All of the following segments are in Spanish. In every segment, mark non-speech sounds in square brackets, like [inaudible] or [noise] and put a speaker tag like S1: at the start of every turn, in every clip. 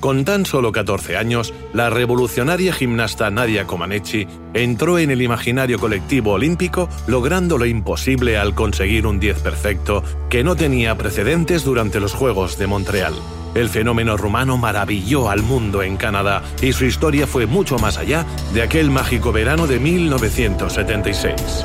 S1: Con tan solo 14 años, la revolucionaria gimnasta Nadia Comaneci entró en el imaginario colectivo olímpico logrando lo imposible al conseguir un 10 perfecto que no tenía precedentes durante los Juegos de Montreal. El fenómeno rumano maravilló al mundo en Canadá y su historia fue mucho más allá de aquel mágico verano de 1976.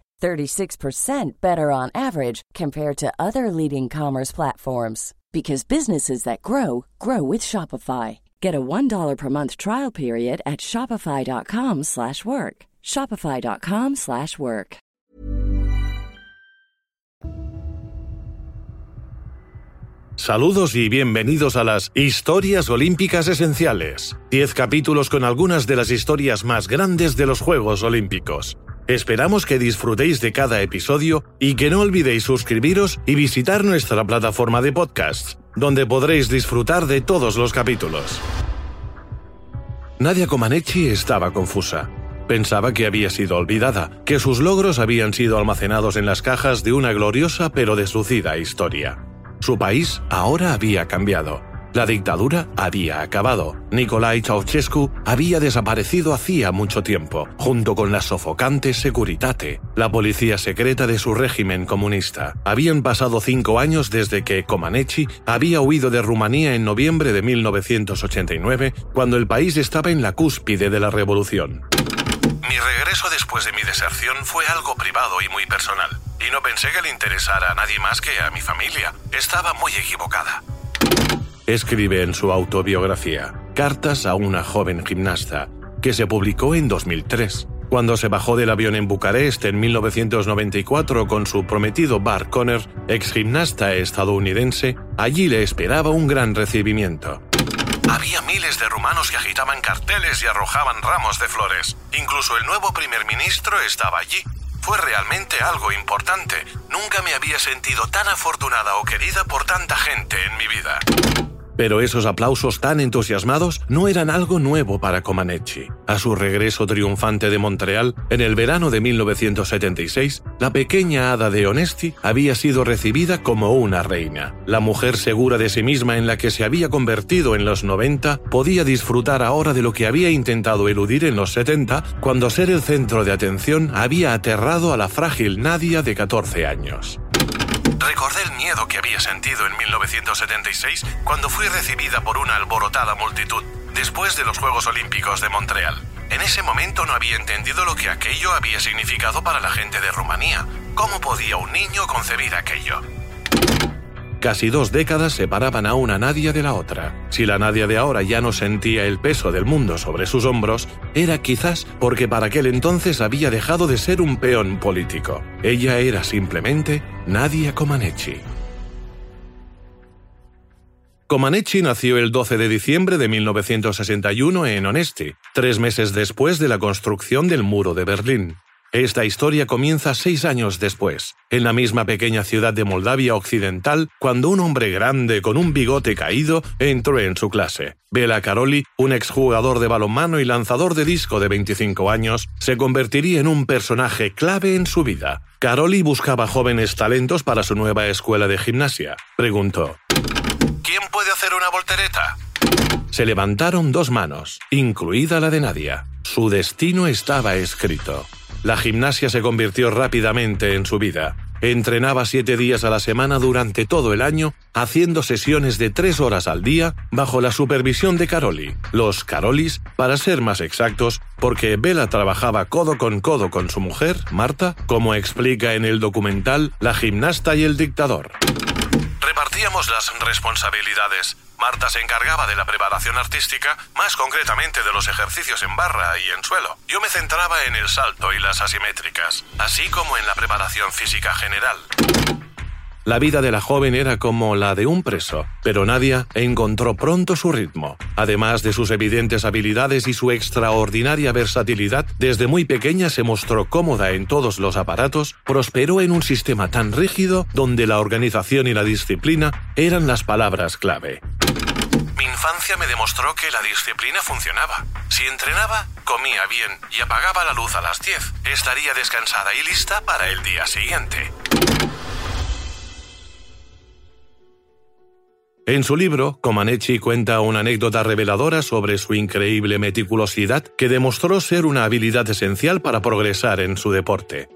S2: 36% better on average compared to other leading commerce platforms because businesses that grow grow with Shopify. Get a $1 per month trial period at shopify.com/work. shopify.com/work.
S1: Saludos y bienvenidos a las Historias Olímpicas Esenciales. 10 capítulos con algunas de las historias más grandes de los Juegos Olímpicos. Esperamos que disfrutéis de cada episodio y que no olvidéis suscribiros y visitar nuestra plataforma de podcast, donde podréis disfrutar de todos los capítulos. Nadia Comaneci estaba confusa. Pensaba que había sido olvidada, que sus logros habían sido almacenados en las cajas de una gloriosa pero deslucida historia. Su país ahora había cambiado. La dictadura había acabado. Nicolai Ceausescu había desaparecido hacía mucho tiempo, junto con la sofocante Securitate, la policía secreta de su régimen comunista. Habían pasado cinco años desde que Comaneci había huido de Rumanía en noviembre de 1989, cuando el país estaba en la cúspide de la revolución. Mi regreso después de mi deserción fue algo privado y muy personal, y no pensé que le interesara a nadie más que a mi familia. Estaba muy equivocada. Escribe en su autobiografía, Cartas a una joven gimnasta, que se publicó en 2003. Cuando se bajó del avión en Bucarest en 1994 con su prometido Bart Conner, ex gimnasta estadounidense, allí le esperaba un gran recibimiento. Había miles de rumanos que agitaban carteles y arrojaban ramos de flores. Incluso el nuevo primer ministro estaba allí. Fue realmente algo importante. Nunca me había sentido tan afortunada o querida por tanta gente en mi vida. Pero esos aplausos tan entusiasmados no eran algo nuevo para Comaneci. A su regreso triunfante de Montreal, en el verano de 1976, la pequeña hada de Onesti había sido recibida como una reina. La mujer segura de sí misma en la que se había convertido en los 90 podía disfrutar ahora de lo que había intentado eludir en los 70 cuando ser el centro de atención había aterrado a la frágil Nadia de 14 años. Recordé el miedo que había sentido en 1976 cuando fui recibida por una alborotada multitud después de los Juegos Olímpicos de Montreal. En ese momento no había entendido lo que aquello había significado para la gente de Rumanía. ¿Cómo podía un niño concebir aquello? Casi dos décadas separaban a una Nadia de la otra. Si la Nadia de ahora ya no sentía el peso del mundo sobre sus hombros, era quizás porque para aquel entonces había dejado de ser un peón político. Ella era simplemente Nadia Comaneci. Comaneci nació el 12 de diciembre de 1961 en Onesti, tres meses después de la construcción del muro de Berlín. Esta historia comienza seis años después, en la misma pequeña ciudad de Moldavia Occidental, cuando un hombre grande con un bigote caído entró en su clase. Bela Karoli, un exjugador de balonmano y lanzador de disco de 25 años, se convertiría en un personaje clave en su vida. Karoli buscaba jóvenes talentos para su nueva escuela de gimnasia. Preguntó, ¿Quién puede hacer una voltereta? Se levantaron dos manos, incluida la de Nadia. Su destino estaba escrito. La gimnasia se convirtió rápidamente en su vida. Entrenaba siete días a la semana durante todo el año, haciendo sesiones de tres horas al día bajo la supervisión de Caroli. Los Carolis, para ser más exactos, porque Bella trabajaba codo con codo con su mujer, Marta, como explica en el documental La gimnasta y el dictador. Repartíamos las responsabilidades. Marta se encargaba de la preparación artística, más concretamente de los ejercicios en barra y en suelo. Yo me centraba en el salto y las asimétricas, así como en la preparación física general. La vida de la joven era como la de un preso, pero Nadia encontró pronto su ritmo. Además de sus evidentes habilidades y su extraordinaria versatilidad, desde muy pequeña se mostró cómoda en todos los aparatos, prosperó en un sistema tan rígido donde la organización y la disciplina eran las palabras clave. Mi infancia me demostró que la disciplina funcionaba. Si entrenaba, comía bien y apagaba la luz a las 10, estaría descansada y lista para el día siguiente. En su libro, Comaneci cuenta una anécdota reveladora sobre su increíble meticulosidad que demostró ser una habilidad esencial para progresar en su deporte.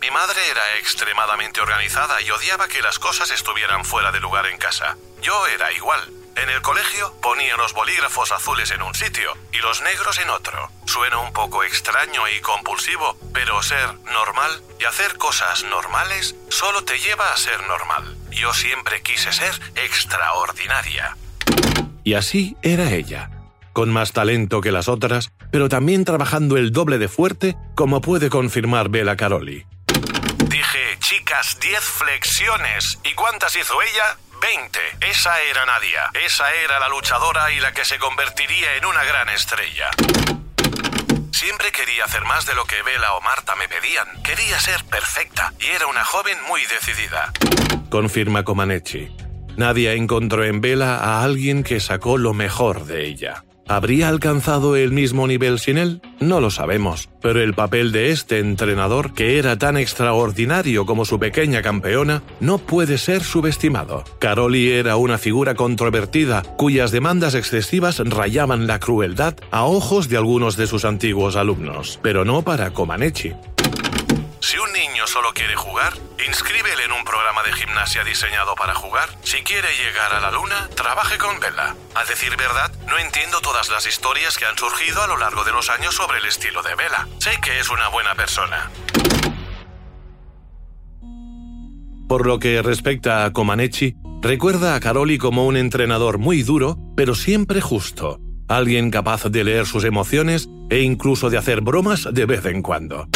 S1: Mi madre era extremadamente organizada y odiaba que las cosas estuvieran fuera de lugar en casa. Yo era igual. En el colegio ponía los bolígrafos azules en un sitio y los negros en otro. Suena un poco extraño y compulsivo, pero ser normal y hacer cosas normales solo te lleva a ser normal. Yo siempre quise ser extraordinaria. Y así era ella, con más talento que las otras, pero también trabajando el doble de fuerte, como puede confirmar Bela Caroli. Dije, chicas, 10 flexiones. ¿Y cuántas hizo ella? 20. Esa era Nadia. Esa era la luchadora y la que se convertiría en una gran estrella. Siempre quería hacer más de lo que Bella o Marta me pedían. Quería ser perfecta y era una joven muy decidida. Confirma Comaneci. Nadia encontró en Bella a alguien que sacó lo mejor de ella. ¿Habría alcanzado el mismo nivel sin él? No lo sabemos, pero el papel de este entrenador, que era tan extraordinario como su pequeña campeona, no puede ser subestimado. Caroli era una figura controvertida, cuyas demandas excesivas rayaban la crueldad a ojos de algunos de sus antiguos alumnos, pero no para Comaneci. Solo quiere jugar, inscríbele en un programa de gimnasia diseñado para jugar. Si quiere llegar a la luna, trabaje con Bella. A decir verdad, no entiendo todas las historias que han surgido a lo largo de los años sobre el estilo de Bella. Sé que es una buena persona. Por lo que respecta a Comaneci, recuerda a Caroli como un entrenador muy duro, pero siempre justo. Alguien capaz de leer sus emociones e incluso de hacer bromas de vez en cuando.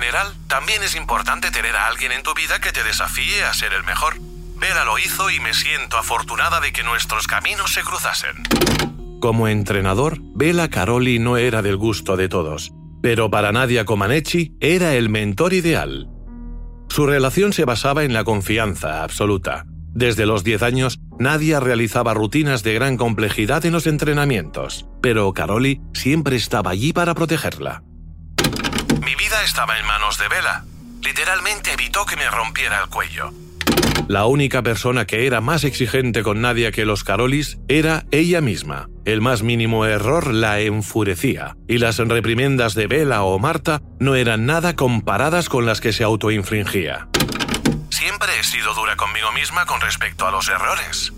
S1: General, también es importante tener a alguien en tu vida que te desafíe a ser el mejor. Vera lo hizo y me siento afortunada de que nuestros caminos se cruzasen. Como entrenador, Bela Caroli no era del gusto de todos, pero para Nadia Comaneci era el mentor ideal. Su relación se basaba en la confianza absoluta. Desde los 10 años, Nadia realizaba rutinas de gran complejidad en los entrenamientos, pero Caroli siempre estaba allí para protegerla. Mi vida estaba en manos de Vela. Literalmente evitó que me rompiera el cuello. La única persona que era más exigente con Nadia que los Carolis era ella misma. El más mínimo error la enfurecía, y las reprimendas de Vela o Marta no eran nada comparadas con las que se autoinfringía. Siempre he sido dura conmigo misma con respecto a los errores.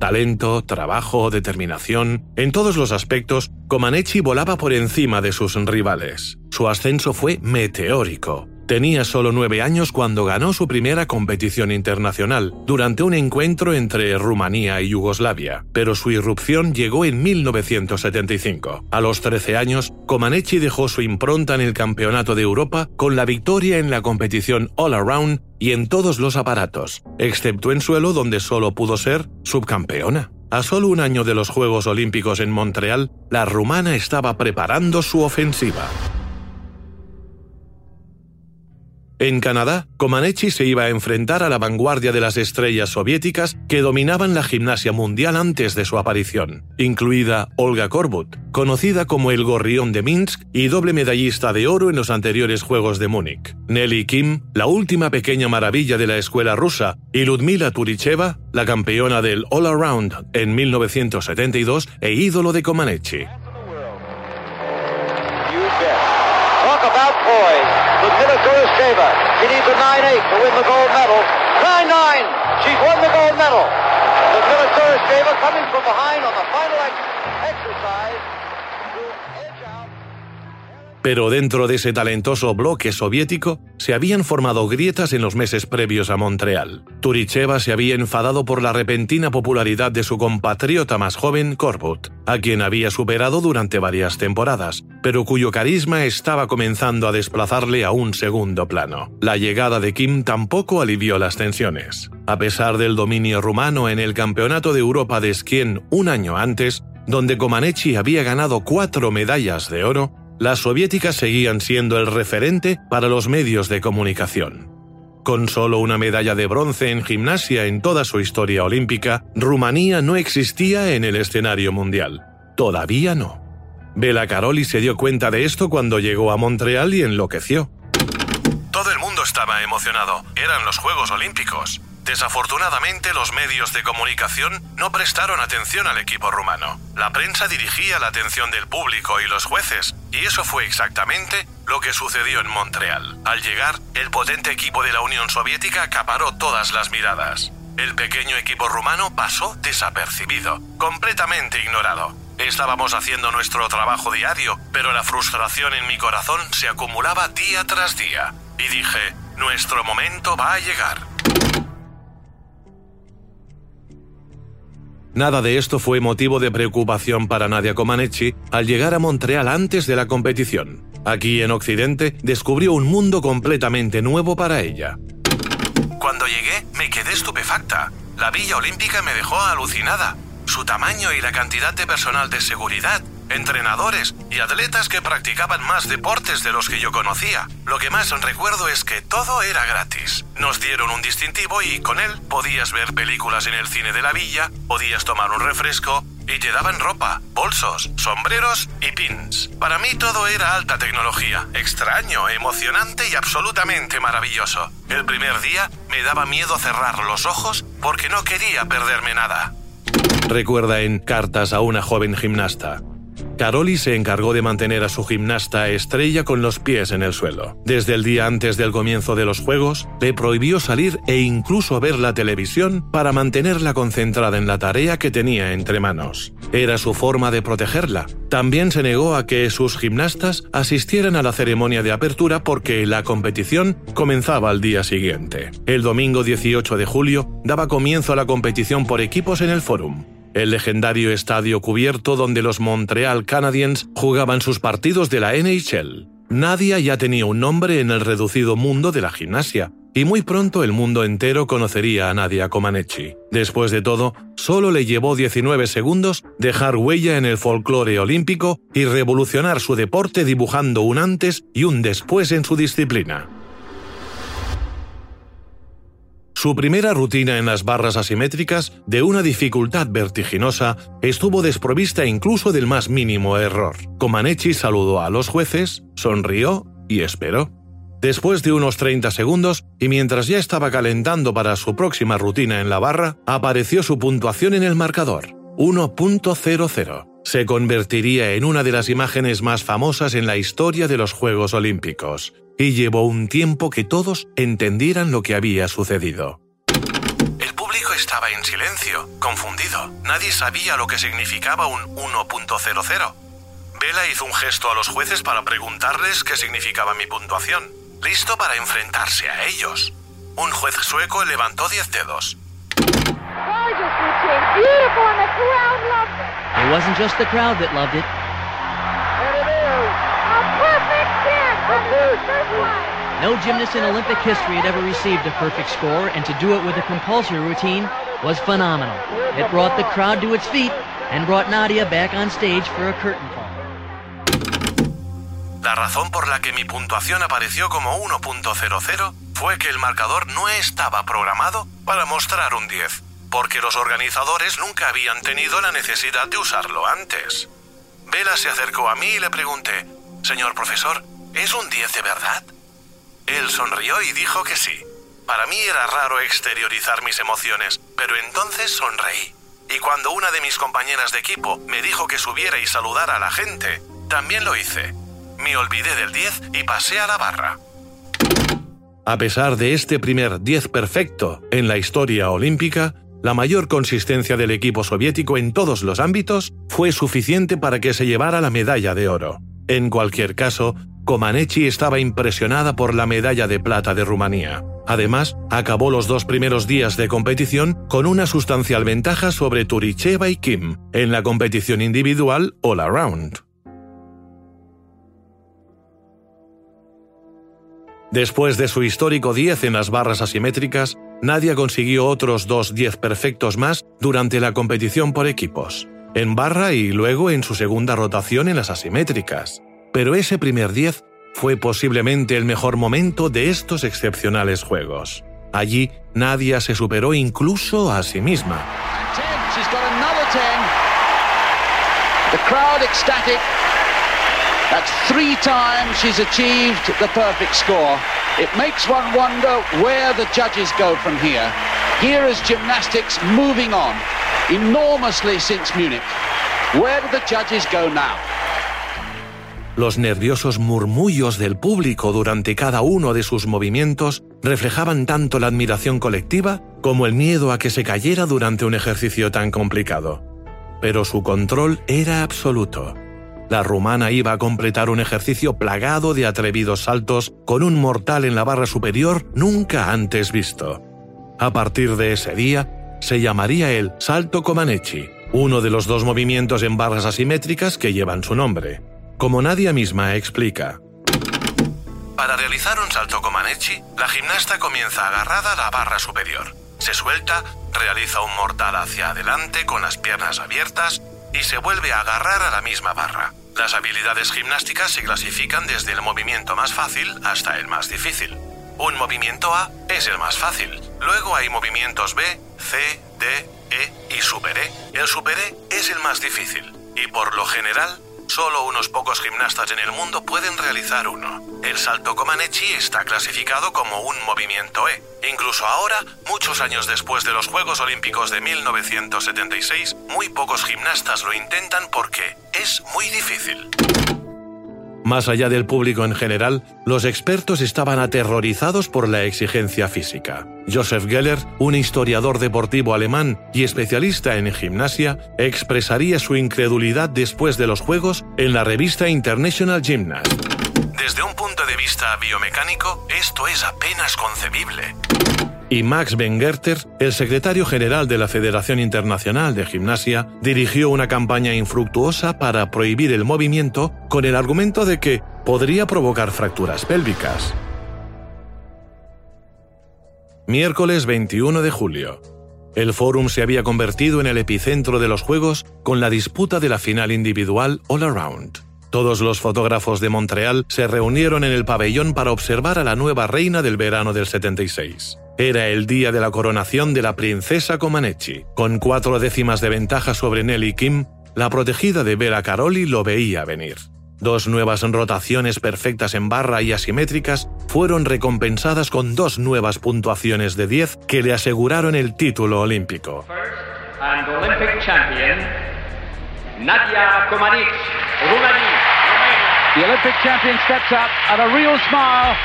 S1: Talento, trabajo, determinación, en todos los aspectos, Comaneci volaba por encima de sus rivales. Su ascenso fue meteórico. Tenía solo nueve años cuando ganó su primera competición internacional, durante un encuentro entre Rumanía y Yugoslavia, pero su irrupción llegó en 1975. A los 13 años, Comaneci dejó su impronta en el Campeonato de Europa con la victoria en la competición All Around y en todos los aparatos, excepto en suelo donde solo pudo ser subcampeona. A solo un año de los Juegos Olímpicos en Montreal, la rumana estaba preparando su ofensiva. En Canadá, Comaneci se iba a enfrentar a la vanguardia de las estrellas soviéticas que dominaban la gimnasia mundial antes de su aparición, incluida Olga Korbut, conocida como el Gorrión de Minsk y doble medallista de oro en los anteriores Juegos de Múnich, Nelly Kim, la última pequeña maravilla de la escuela rusa, y Ludmila Turicheva, la campeona del All Around en 1972 e ídolo de Comaneci.
S3: Poise. She needs a 9-8 to win the gold medal. 9-9. She's won the gold medal. Ludmila Kuruskeva coming from behind on the final exercise.
S1: Pero dentro de ese talentoso bloque soviético se habían formado grietas en los meses previos a Montreal. Turicheva se había enfadado por la repentina popularidad de su compatriota más joven, Korbut, a quien había superado durante varias temporadas, pero cuyo carisma estaba comenzando a desplazarle a un segundo plano. La llegada de Kim tampoco alivió las tensiones. A pesar del dominio rumano en el Campeonato de Europa de Skien un año antes, donde Comaneci había ganado cuatro medallas de oro, las soviéticas seguían siendo el referente para los medios de comunicación. Con solo una medalla de bronce en gimnasia en toda su historia olímpica, Rumanía no existía en el escenario mundial. Todavía no. Bela Caroli se dio cuenta de esto cuando llegó a Montreal y enloqueció. Todo el mundo estaba emocionado. Eran los Juegos Olímpicos. Desafortunadamente, los medios de comunicación no prestaron atención al equipo rumano. La prensa dirigía la atención del público y los jueces, y eso fue exactamente lo que sucedió en Montreal. Al llegar, el potente equipo de la Unión Soviética acaparó todas las miradas. El pequeño equipo rumano pasó desapercibido, completamente ignorado. Estábamos haciendo nuestro trabajo diario, pero la frustración en mi corazón se acumulaba día tras día. Y dije, nuestro momento va a llegar. Nada de esto fue motivo de preocupación para Nadia Comaneci al llegar a Montreal antes de la competición. Aquí en Occidente descubrió un mundo completamente nuevo para ella. Cuando llegué me quedé estupefacta. La Villa Olímpica me dejó alucinada. Su tamaño y la cantidad de personal de seguridad, entrenadores y atletas que practicaban más deportes de los que yo conocía. Lo que más recuerdo es que todo era gratis. Nos dieron un distintivo y con él podías ver películas en el cine de la villa, podías tomar un refresco y te daban ropa, bolsos, sombreros y pins. Para mí todo era alta tecnología, extraño, emocionante y absolutamente maravilloso. El primer día me daba miedo cerrar los ojos porque no quería perderme nada. Recuerda en Cartas a una joven gimnasta. Caroli se encargó de mantener a su gimnasta estrella con los pies en el suelo. Desde el día antes del comienzo de los Juegos, le prohibió salir e incluso ver la televisión para mantenerla concentrada en la tarea que tenía entre manos. Era su forma de protegerla. También se negó a que sus gimnastas asistieran a la ceremonia de apertura porque la competición comenzaba al día siguiente. El domingo 18 de julio daba comienzo a la competición por equipos en el Forum el legendario estadio cubierto donde los Montreal Canadiens jugaban sus partidos de la NHL. Nadia ya tenía un nombre en el reducido mundo de la gimnasia, y muy pronto el mundo entero conocería a Nadia Comaneci. Después de todo, solo le llevó 19 segundos dejar huella en el folclore olímpico y revolucionar su deporte dibujando un antes y un después en su disciplina. Su primera rutina en las barras asimétricas, de una dificultad vertiginosa, estuvo desprovista incluso del más mínimo error. Comaneci saludó a los jueces, sonrió y esperó. Después de unos 30 segundos, y mientras ya estaba calentando para su próxima rutina en la barra, apareció su puntuación en el marcador, 1.00. Se convertiría en una de las imágenes más famosas en la historia de los Juegos Olímpicos, y llevó un tiempo que todos entendieran lo que había sucedido. El público estaba en silencio, confundido. Nadie sabía lo que significaba un 1.00. Vela hizo un gesto a los jueces para preguntarles qué significaba mi puntuación, listo para enfrentarse a ellos. Un juez sueco levantó 10 dedos.
S4: It
S5: wasn't just the crowd that loved it. No gymnast in Olympic history had ever received a perfect score, and to do it with a compulsory routine was phenomenal. It brought the crowd to its feet and brought Nadia back on stage for a curtain call.
S1: La razón por la que mi puntuación apareció como 1.00 fue que el marcador no estaba programado para mostrar un 10, porque los organizadores nunca habían tenido la necesidad de usarlo antes. Vela se acercó a mí y le pregunté, Señor profesor, ¿es un 10 de verdad? Él sonrió y dijo que sí. Para mí era raro exteriorizar mis emociones, pero entonces sonreí. Y cuando una de mis compañeras de equipo me dijo que subiera y saludara a la gente, también lo hice. Me olvidé del 10 y pasé a la barra. A pesar de este primer 10 perfecto en la historia olímpica, la mayor consistencia del equipo soviético en todos los ámbitos fue suficiente para que se llevara la medalla de oro. En cualquier caso, Comaneci estaba impresionada por la medalla de plata de Rumanía. Además, acabó los dos primeros días de competición con una sustancial ventaja sobre Turicheva y Kim en la competición individual All Around. Después de su histórico 10 en las barras asimétricas, Nadia consiguió otros dos 10 perfectos más durante la competición por equipos, en barra y luego en su segunda rotación en las asimétricas. Pero ese primer 10 fue posiblemente el mejor momento de estos excepcionales juegos. Allí, Nadia se superó incluso a sí misma.
S6: The crowd ecstatic. That's three times she's achieved the perfect score. It makes one wonder where the judges go from here. Here is gymnastics moving on enormously since Munich. Where do the judges go now?
S1: Los nerviosos murmullos del público durante cada uno de sus movimientos reflejaban tanto la admiración colectiva como el miedo a que se cayera durante un ejercicio tan complicado. Pero su control era absoluto. La rumana iba a completar un ejercicio plagado de atrevidos saltos con un mortal en la barra superior nunca antes visto. A partir de ese día, se llamaría el salto Comaneci, uno de los dos movimientos en barras asimétricas que llevan su nombre. Como Nadia misma explica. Para realizar un salto Comaneci, la gimnasta comienza agarrada a la barra superior. Se suelta, realiza un mortal hacia adelante con las piernas abiertas y se vuelve a agarrar a la misma barra. Las habilidades gimnásticas se clasifican desde el movimiento más fácil hasta el más difícil. Un movimiento A es el más fácil. Luego hay movimientos B, C, D, E y Super E. El Super E es el más difícil. Y por lo general, solo unos pocos gimnastas en el mundo pueden realizar uno. El salto Comaneci está clasificado como un movimiento E. Incluso ahora, muchos años después de los Juegos Olímpicos de 1976, muy pocos gimnastas lo intentan porque es muy difícil. Más allá del público en general, los expertos estaban aterrorizados por la exigencia física. Joseph Geller, un historiador deportivo alemán y especialista en gimnasia, expresaría su incredulidad después de los Juegos en la revista International Gymnast. Desde un punto de vista biomecánico, esto es apenas concebible. Y Max Bengerter, el secretario general de la Federación Internacional de Gimnasia, dirigió una campaña infructuosa para prohibir el movimiento con el argumento de que podría provocar fracturas pélvicas. Miércoles 21 de julio. El Fórum se había convertido en el epicentro de los Juegos con la disputa de la final individual All Around. Todos los fotógrafos de Montreal se reunieron en el pabellón para observar a la nueva reina del verano del 76. Era el día de la coronación de la princesa Comaneci. Con cuatro décimas de ventaja sobre Nelly Kim, la protegida de Vera Caroli lo veía venir. Dos nuevas rotaciones perfectas en barra y asimétricas fueron recompensadas con dos nuevas puntuaciones de 10 que le aseguraron el título olímpico.
S7: and Olympic champion, Nadia Comaneci.
S6: The Olympic champion steps up and a real smile.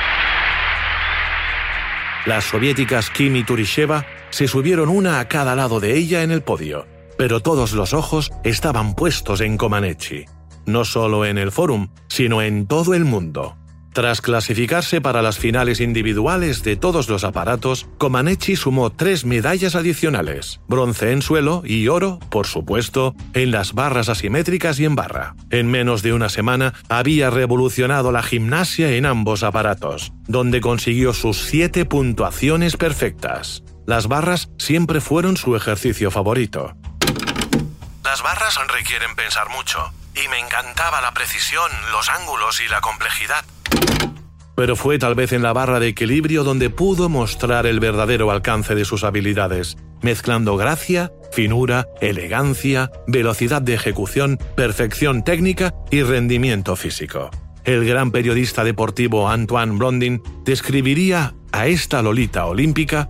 S1: Las soviéticas Kim y Turisheva se subieron una a cada lado de ella en el podio, pero todos los ojos estaban puestos en Comaneci, no solo en el Fórum, sino en todo el mundo. Tras clasificarse para las finales individuales de todos los aparatos, Comaneci sumó tres medallas adicionales, bronce en suelo y oro, por supuesto, en las barras asimétricas y en barra. En menos de una semana había revolucionado la gimnasia en ambos aparatos, donde consiguió sus siete puntuaciones perfectas. Las barras siempre fueron su ejercicio favorito. Las barras requieren pensar mucho, y me encantaba la precisión, los ángulos y la complejidad. Pero fue tal vez en la barra de equilibrio donde pudo mostrar el verdadero alcance de sus habilidades, mezclando gracia, finura, elegancia, velocidad de ejecución, perfección técnica y rendimiento físico. El gran periodista deportivo Antoine Blondin describiría a esta Lolita olímpica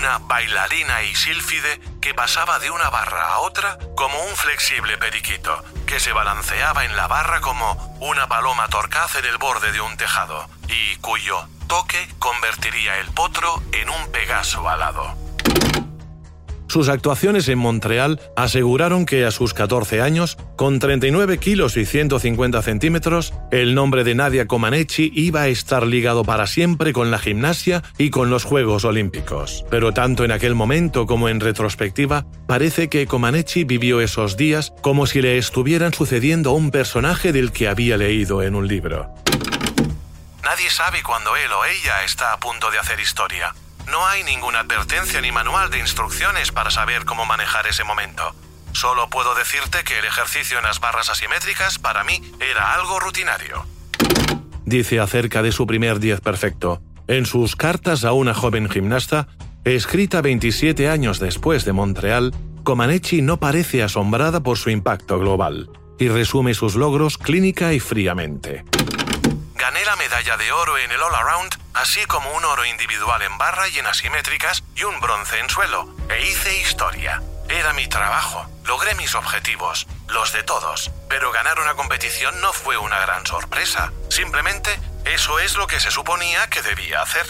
S1: una bailarina y sílfide que pasaba de una barra a otra como un flexible periquito, que se balanceaba en la barra como una paloma torcaz en el borde de un tejado, y cuyo toque convertiría el potro en un Pegaso alado. Sus actuaciones en Montreal aseguraron que a sus 14 años, con 39 kilos y 150 centímetros, el nombre de Nadia Comaneci iba a estar ligado para siempre con la gimnasia y con los Juegos Olímpicos. Pero tanto en aquel momento como en retrospectiva, parece que Comaneci vivió esos días como si le estuvieran sucediendo a un personaje del que había leído en un libro. Nadie sabe cuándo él o ella está a punto de hacer historia. No hay ninguna advertencia ni manual de instrucciones para saber cómo manejar ese momento. Solo puedo decirte que el ejercicio en las barras asimétricas para mí era algo rutinario. Dice acerca de su primer 10 perfecto. En sus cartas a una joven gimnasta, escrita 27 años después de Montreal, Comaneci no parece asombrada por su impacto global y resume sus logros clínica y fríamente. Gané la medalla de oro en el All Around, así como un oro individual en barra y en asimétricas y un bronce en suelo. E hice historia. Era mi trabajo. Logré mis objetivos, los de todos. Pero ganar una competición no fue una gran sorpresa. Simplemente eso es lo que se suponía que debía hacer.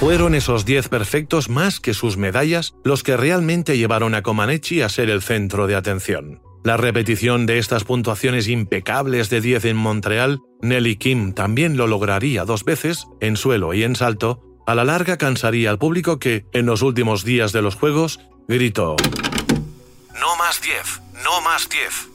S1: Fueron esos 10 perfectos más que sus medallas los que realmente llevaron a Comaneci a ser el centro de atención. La repetición de estas puntuaciones impecables de 10 en Montreal, Nelly Kim también lo lograría dos veces, en suelo y en salto, a la larga cansaría al público que, en los últimos días de los Juegos, gritó No más 10, no más 10.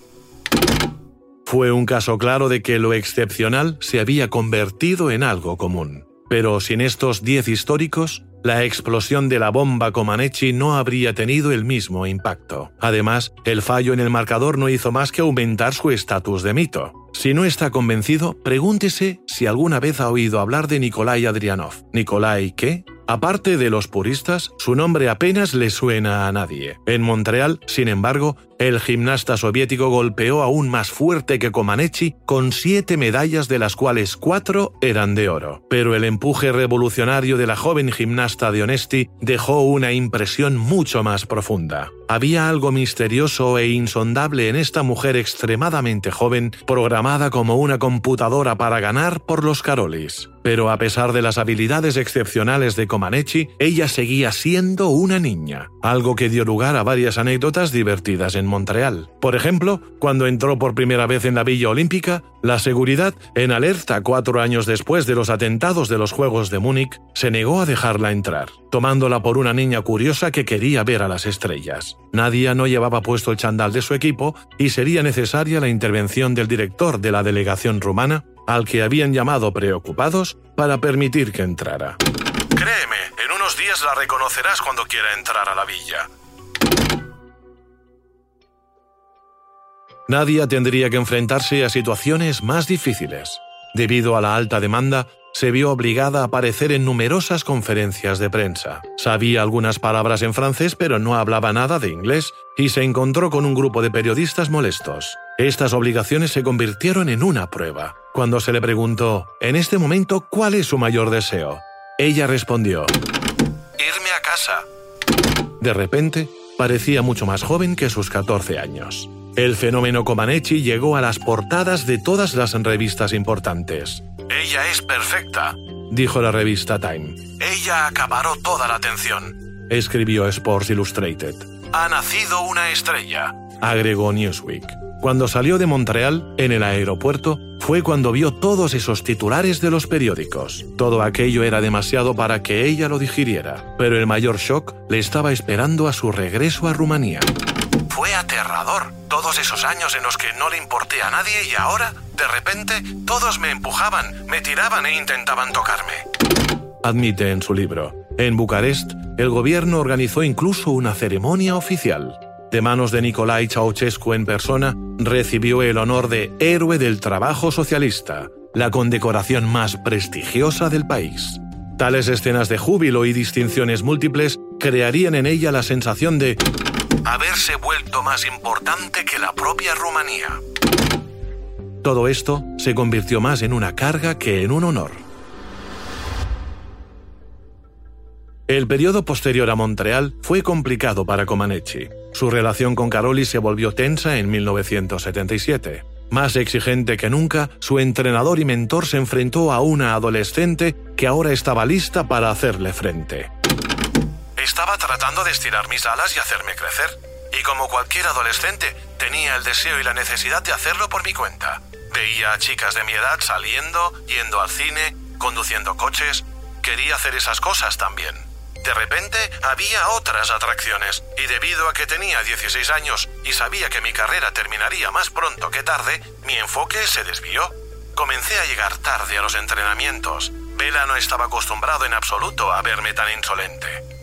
S1: Fue un caso claro de que lo excepcional se había convertido en algo común. Pero sin estos 10 históricos, la explosión de la bomba Comaneci no habría tenido el mismo impacto. Además, el fallo en el marcador no hizo más que aumentar su estatus de mito. Si no está convencido, pregúntese si alguna vez ha oído hablar de Nikolai Adrianov. ¿Nikolai qué? Aparte de los puristas, su nombre apenas le suena a nadie. En Montreal, sin embargo, el gimnasta soviético golpeó aún más fuerte que Comaneci con siete medallas de las cuales cuatro eran de oro. Pero el empuje revolucionario de la joven gimnasta de Onesti dejó una impresión mucho más profunda. Había algo misterioso e insondable en esta mujer extremadamente joven, programada como una computadora para ganar por los Carolis. Pero a pesar de las habilidades excepcionales de Comaneci, ella seguía siendo una niña, algo que dio lugar a varias anécdotas divertidas en Montreal. Por ejemplo, cuando entró por primera vez en la Villa Olímpica, la seguridad, en alerta cuatro años después de los atentados de los Juegos de Múnich, se negó a dejarla entrar, tomándola por una niña curiosa que quería ver a las estrellas. Nadia no llevaba puesto el chandal de su equipo y sería necesaria la intervención del director de la delegación rumana, al que habían llamado preocupados para permitir que entrara. Créeme, en unos días la reconocerás cuando quiera entrar a la villa. Nadia tendría que enfrentarse a situaciones más difíciles. Debido a la alta demanda, se vio obligada a aparecer en numerosas conferencias de prensa. Sabía algunas palabras en francés, pero no hablaba nada de inglés, y se encontró con un grupo de periodistas molestos. Estas obligaciones se convirtieron en una prueba. Cuando se le preguntó, en este momento, ¿cuál es su mayor deseo? Ella respondió, Irme a casa. De repente, parecía mucho más joven que sus 14 años. El fenómeno Comaneci llegó a las portadas de todas las revistas importantes. Ella es perfecta, dijo la revista Time. Ella acaparó toda la atención, escribió Sports Illustrated. Ha nacido una estrella, agregó Newsweek. Cuando salió de Montreal, en el aeropuerto, fue cuando vio todos esos titulares de los periódicos. Todo aquello era demasiado para que ella lo digiriera, pero el mayor shock le estaba esperando a su regreso a Rumanía. Fue aterrador, todos esos años en los que no le importé a nadie y ahora, de repente, todos me empujaban, me tiraban e intentaban tocarme. Admite en su libro. En Bucarest, el gobierno organizó incluso una ceremonia oficial. De manos de Nicolai Ceausescu en persona, recibió el honor de Héroe del Trabajo Socialista, la condecoración más prestigiosa del país. Tales escenas de júbilo y distinciones múltiples crearían en ella la sensación de haberse vuelto más importante que la propia Rumanía. Todo esto se convirtió más en una carga que en un honor. El periodo posterior a Montreal fue complicado para Comaneci. Su relación con Caroli se volvió tensa en 1977. Más exigente que nunca, su entrenador y mentor se enfrentó a una adolescente que ahora estaba lista para hacerle frente. Estaba tratando de estirar mis alas y hacerme crecer, y como cualquier adolescente, tenía el deseo y la necesidad de hacerlo por mi cuenta. Veía a chicas de mi edad saliendo, yendo al cine, conduciendo coches. Quería hacer esas cosas también. De repente había otras atracciones y debido a que tenía 16 años y sabía que mi carrera terminaría más pronto que tarde, mi enfoque se desvió. Comencé a llegar tarde a los entrenamientos. Vela no estaba acostumbrado en absoluto a verme tan insolente.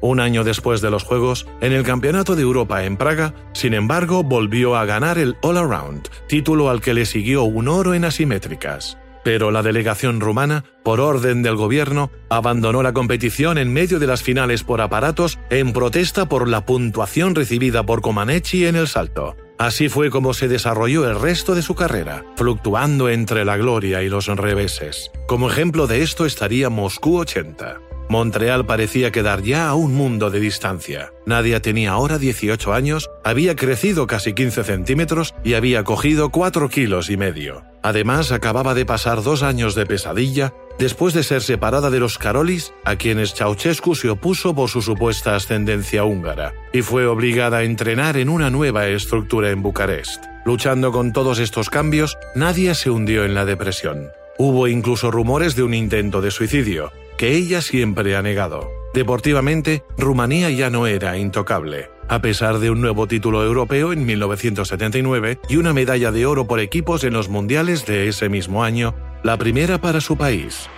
S1: Un año después de los Juegos, en el Campeonato de Europa en Praga, sin embargo, volvió a ganar el All Around, título al que le siguió un oro en asimétricas. Pero la delegación rumana, por orden del gobierno, abandonó la competición en medio de las finales por aparatos en protesta por la puntuación recibida por Comaneci en el salto. Así fue como se desarrolló el resto de su carrera, fluctuando entre la gloria y los reveses. Como ejemplo de esto estaría Moscú 80. Montreal parecía quedar ya a un mundo de distancia. Nadia tenía ahora 18 años, había crecido casi 15 centímetros y había cogido 4 kilos y medio. Además, acababa de pasar dos años de pesadilla después de ser separada de los Carolis, a quienes Ceausescu se opuso por su supuesta ascendencia húngara, y fue obligada a entrenar en una nueva estructura en Bucarest. Luchando con todos estos cambios, Nadia se hundió en la depresión. Hubo incluso rumores de un intento de suicidio, que ella siempre ha negado. Deportivamente, Rumanía ya no era intocable. A pesar de un nuevo título europeo en 1979 y una medalla de oro por equipos en los mundiales de ese mismo año, la primera para su país. [laughs]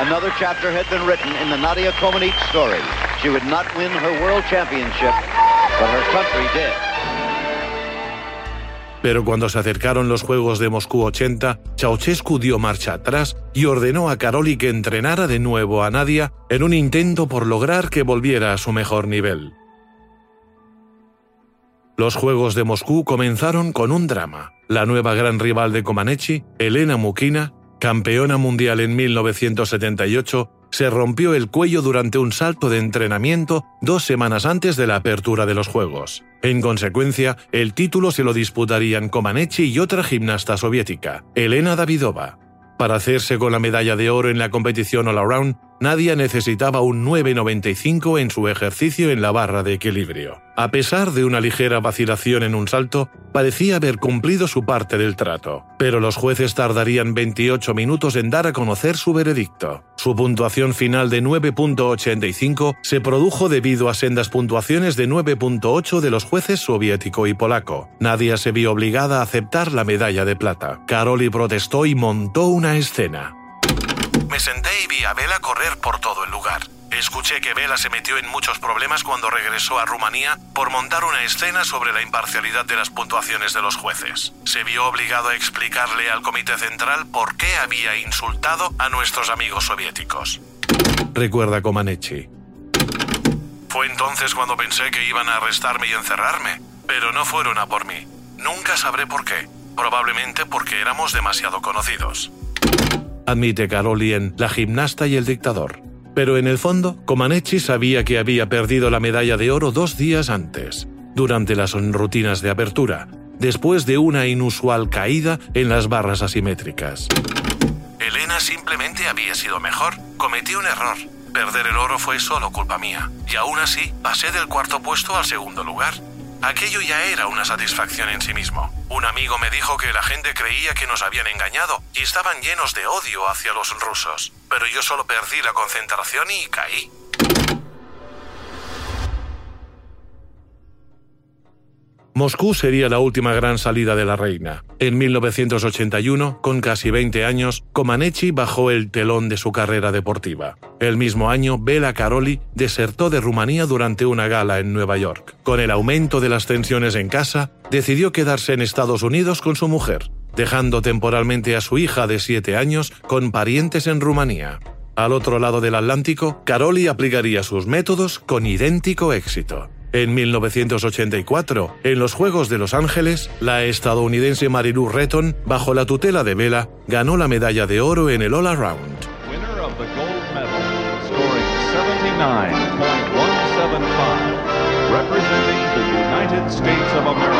S3: Another chapter had been written in the Nadia Comaneci story. She would not win her world championship, but her country did.
S1: Pero cuando se acercaron los Juegos de Moscú 80, Ceausescu dio marcha atrás y ordenó a Caroli que entrenara de nuevo a Nadia en un intento por lograr que volviera a su mejor nivel. Los Juegos de Moscú comenzaron con un drama. La nueva gran rival de Comaneci, Elena Mukina, campeona mundial en 1978, se rompió el cuello durante un salto de entrenamiento dos semanas antes de la apertura de los Juegos. En consecuencia, el título se lo disputarían Comaneci y otra gimnasta soviética, Elena Davidova. Para hacerse con la medalla de oro en la competición All Around, Nadia necesitaba un 9.95 en su ejercicio en la barra de equilibrio. A pesar de una ligera vacilación en un salto, parecía haber cumplido su parte del trato, pero los jueces tardarían 28 minutos en dar a conocer su veredicto. Su puntuación final de 9.85 se produjo debido a sendas puntuaciones de 9.8 de los jueces soviético y polaco. Nadia se vio obligada a aceptar la medalla de plata. Karoli protestó y montó una escena. Me senté y vi a Vela correr por todo el lugar. Escuché que Vela se metió en muchos problemas cuando regresó a Rumanía por montar una escena sobre la imparcialidad de las puntuaciones de los jueces. Se vio obligado a explicarle al Comité Central por qué había insultado a nuestros amigos soviéticos. Recuerda Comaneci. Fue entonces cuando pensé que iban a arrestarme y encerrarme, pero no fueron a por mí. Nunca sabré por qué. Probablemente porque éramos demasiado conocidos admite Caroli en La gimnasta y el dictador. Pero en el fondo, Comaneci sabía que había perdido la medalla de oro dos días antes, durante las rutinas de apertura, después de una inusual caída en las barras asimétricas. Elena simplemente había sido mejor. Cometí un error. Perder el oro fue solo culpa mía. Y aún así, pasé del cuarto puesto al segundo lugar. Aquello ya era una satisfacción en sí mismo. Un amigo me dijo que la gente creía que nos habían engañado y estaban llenos de odio hacia los rusos. Pero yo solo perdí la concentración y caí. Moscú sería la última gran salida de la reina. En 1981, con casi 20 años, Comaneci bajó el telón de su carrera deportiva. El mismo año, Bela Karoli desertó de Rumanía durante una gala en Nueva York. Con el aumento de las tensiones en casa, decidió quedarse en Estados Unidos con su mujer, dejando temporalmente a su hija de 7 años con parientes en Rumanía. Al otro lado del Atlántico, Karoli aplicaría sus métodos con idéntico éxito. En 1984, en los Juegos de Los Ángeles, la estadounidense Marilu Retton, bajo la tutela de Vela, ganó la medalla de oro en el All Around.
S8: Winner of the gold medal, scoring 79.175, representing the United States of America,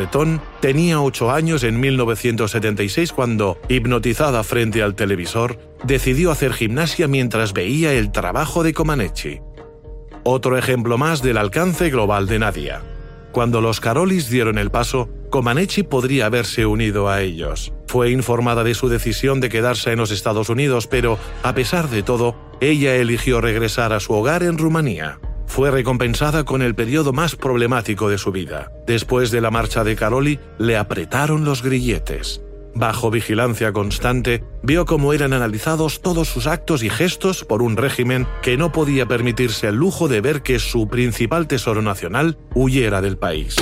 S1: Retón tenía 8 años en 1976 cuando, hipnotizada frente al televisor, decidió hacer gimnasia mientras veía el trabajo de Comaneci. Otro ejemplo más del alcance global de Nadia. Cuando los Carolis dieron el paso, Comaneci podría haberse unido a ellos. Fue informada de su decisión de quedarse en los Estados Unidos, pero, a pesar de todo, ella eligió regresar a su hogar en Rumanía fue recompensada con el periodo más problemático de su vida. Después de la marcha de Caroli, le apretaron los grilletes. Bajo vigilancia constante, vio cómo eran analizados todos sus actos y gestos por un régimen que no podía permitirse el lujo de ver que su principal tesoro nacional huyera del país.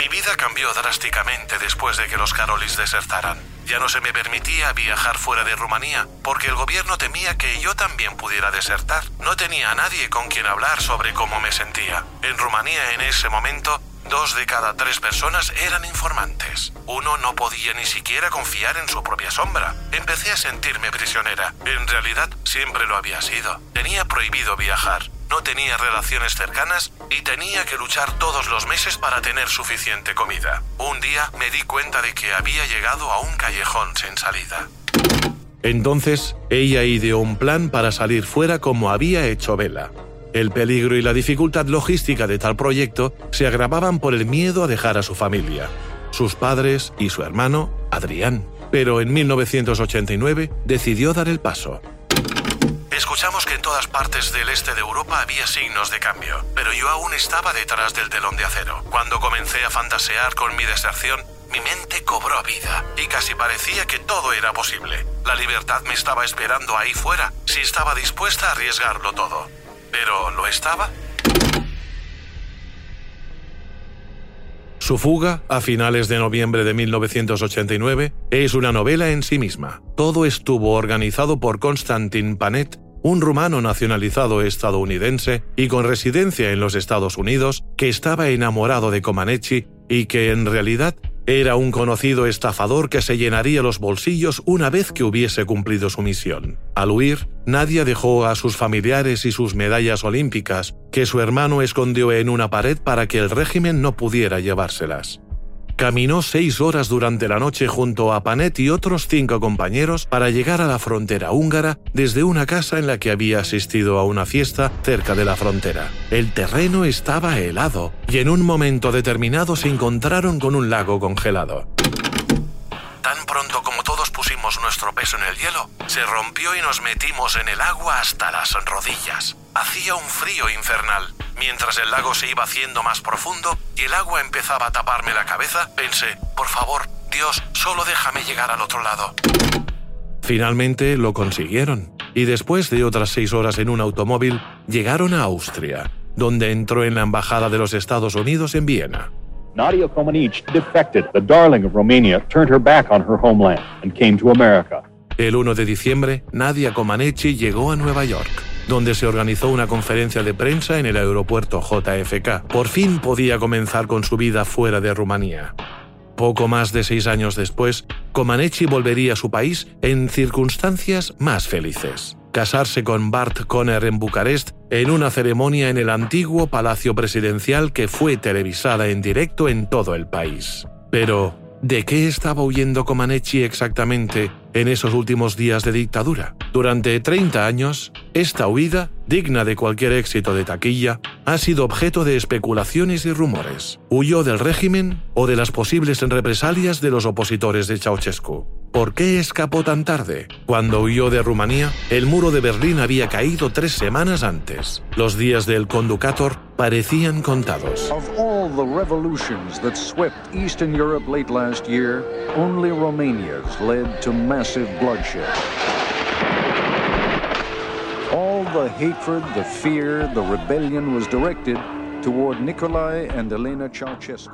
S1: Mi vida cambió drásticamente después de que los Carolis desertaran. Ya no se me permitía viajar fuera de Rumanía, porque el gobierno temía que yo también pudiera desertar. No tenía a nadie con quien hablar sobre cómo me sentía. En Rumanía en ese momento, dos de cada tres personas eran informantes. Uno no podía ni siquiera confiar en su propia sombra. Empecé a sentirme prisionera. En realidad, siempre lo había sido. Tenía prohibido viajar no tenía relaciones cercanas y tenía que luchar todos los meses para tener suficiente comida. Un día me di cuenta de que había llegado a un callejón sin salida. Entonces, ella ideó un plan para salir fuera como había hecho Vela. El peligro y la dificultad logística de tal proyecto se agravaban por el miedo a dejar a su familia, sus padres y su hermano, Adrián. Pero en 1989 decidió dar el paso. Escuchamos que en todas partes del este de Europa había signos de cambio, pero yo aún estaba detrás del telón de acero. Cuando comencé a fantasear con mi deserción, mi mente cobró vida y casi parecía que todo era posible. La libertad me estaba esperando ahí fuera, si estaba dispuesta a arriesgarlo todo. Pero ¿lo estaba? Su fuga, a finales de noviembre de 1989, es una novela en sí misma. Todo estuvo organizado por Konstantin Panet, un rumano nacionalizado estadounidense y con residencia en los Estados Unidos, que estaba enamorado de Comaneci y que en realidad era un conocido estafador que se llenaría los bolsillos una vez que hubiese cumplido su misión. Al huir, Nadia dejó a sus familiares y sus medallas olímpicas, que su hermano escondió en una pared para que el régimen no pudiera llevárselas. Caminó seis horas durante la noche junto a Panet y otros cinco compañeros para llegar a la frontera húngara desde una casa en la que había asistido a una fiesta cerca de la frontera. El terreno estaba helado y en un momento determinado se encontraron con un lago congelado. Tan pronto como nuestro peso en el hielo, se rompió y nos metimos en el agua hasta las rodillas. Hacía un frío infernal. Mientras el lago se iba haciendo más profundo y el agua empezaba a taparme la cabeza, pensé, por favor, Dios, solo déjame llegar al otro lado. Finalmente lo consiguieron, y después de otras seis horas en un automóvil, llegaron a Austria, donde entró en la Embajada de los Estados Unidos en Viena.
S9: Nadia Comaneci defected. The darling of Romania turned her back on her homeland and came to America.
S1: El 1 de diciembre, Nadia Comaneci llegó a Nueva York, donde se organizó una conferencia de prensa en el aeropuerto JFK. Por fin podía comenzar con su vida fuera de Rumanía. Poco más de seis años después, Comaneci volvería a su país en circunstancias más felices. Casarse con Bart Conner en Bucarest en una ceremonia en el antiguo Palacio Presidencial que fue televisada en directo en todo el país. Pero, ¿De qué estaba huyendo Comaneci exactamente en esos últimos días de dictadura? Durante 30 años, esta huida, digna de cualquier éxito de taquilla, ha sido objeto de especulaciones y rumores. ¿Huyó del régimen o de las posibles represalias de los opositores de Ceausescu? ¿Por qué escapó tan tarde? Cuando huyó de Rumanía, el muro de Berlín había caído tres semanas antes. Los días del conducator parecían contados.
S10: Of all the revolutions that swept Eastern Europe late last year, only Romania's led to massive bloodshed. All the hatred, the fear, the rebellion was directed toward Nicolae and Elena Ceausescu.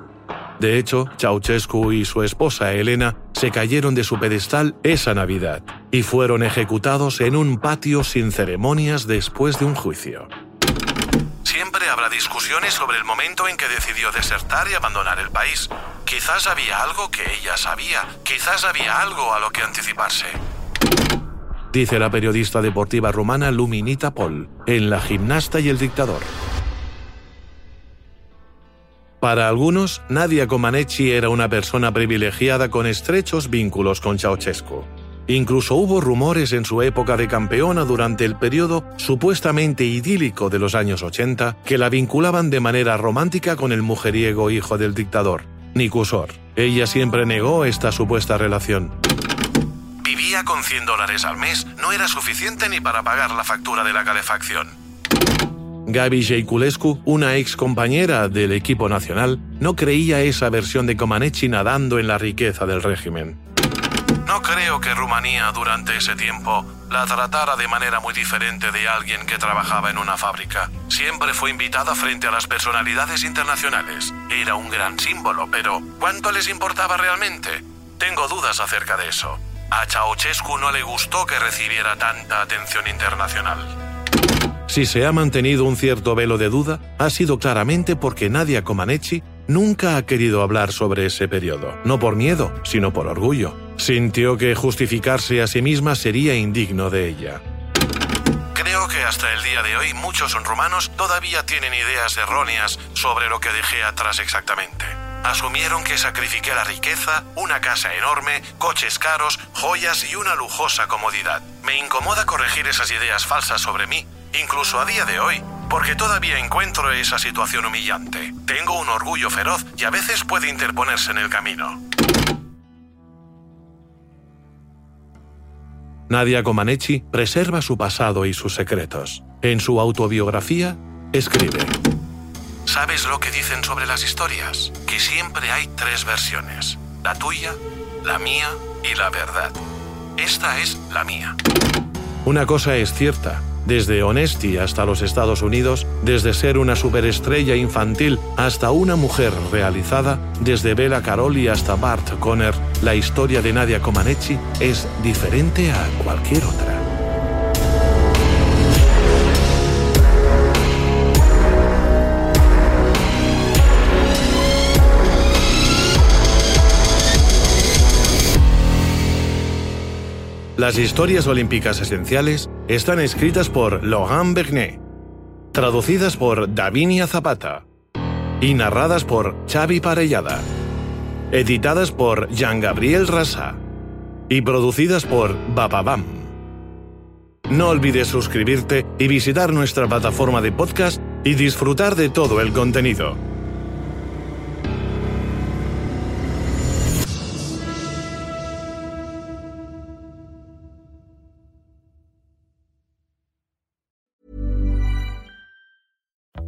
S1: De hecho, Ceausescu y su esposa Elena se cayeron de su pedestal esa Navidad y fueron ejecutados en un patio sin ceremonias después de un juicio. Siempre habrá discusiones sobre el momento en que decidió desertar y abandonar el país. Quizás había algo que ella sabía, quizás había algo a lo que anticiparse. Dice la periodista deportiva rumana Luminita Pol, en La gimnasta y el dictador. Para algunos, Nadia Comaneci era una persona privilegiada con estrechos vínculos con Ceausescu. Incluso hubo rumores en su época de campeona durante el periodo supuestamente idílico de los años 80 que la vinculaban de manera romántica con el mujeriego hijo del dictador, Nikusor. Ella siempre negó esta supuesta relación. Con 100 dólares al mes, no era suficiente ni para pagar la factura de la calefacción. Gaby Jeikulescu, una ex compañera del equipo nacional, no creía esa versión de Comaneci nadando en la riqueza del régimen. No creo que Rumanía durante ese tiempo la tratara de manera muy diferente de alguien que trabajaba en una fábrica. Siempre fue invitada frente a las personalidades internacionales. Era un gran símbolo, pero ¿cuánto les importaba realmente? Tengo dudas acerca de eso. A Ceausescu no le gustó que recibiera tanta atención internacional. Si se ha mantenido un cierto velo de duda, ha sido claramente porque Nadia Comaneci nunca ha querido hablar sobre ese periodo, no por miedo, sino por orgullo. Sintió que justificarse a sí misma sería indigno de ella. Creo que hasta el día de hoy muchos rumanos todavía tienen ideas erróneas sobre lo que dejé atrás exactamente. Asumieron que sacrifiqué la riqueza, una casa enorme, coches caros, joyas y una lujosa comodidad. Me incomoda corregir esas ideas falsas sobre mí, incluso a día de hoy, porque todavía encuentro esa situación humillante. Tengo un orgullo feroz y a veces puede interponerse en el camino. Nadia Comaneci preserva su pasado y sus secretos. En su autobiografía, escribe: ¿Sabes lo que dicen sobre las historias? Que siempre hay tres versiones: la tuya, la mía y la verdad. Esta es la mía. Una cosa es cierta, desde Honesty hasta los Estados Unidos, desde ser una superestrella infantil hasta una mujer realizada, desde Bella Caroli hasta Bart Conner, la historia de Nadia Comaneci es diferente a cualquier otra. Las historias olímpicas esenciales están escritas por Laurent Bernet, traducidas por Davinia Zapata y narradas por Xavi Parellada, editadas por Jean-Gabriel Rasa y producidas por Bababam. No olvides suscribirte y visitar nuestra plataforma de podcast y disfrutar de todo el contenido.